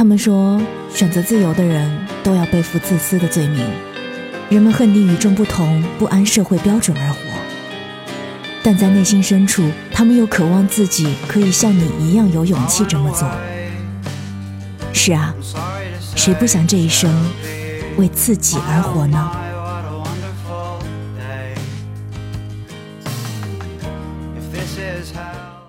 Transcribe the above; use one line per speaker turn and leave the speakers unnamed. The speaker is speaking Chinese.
他们说，选择自由的人都要背负自私的罪名。人们恨你与众不同，不按社会标准而活。但在内心深处，他们又渴望自己可以像你一样有勇气这么做。是啊，谁不想这一生为自己而活呢？This is how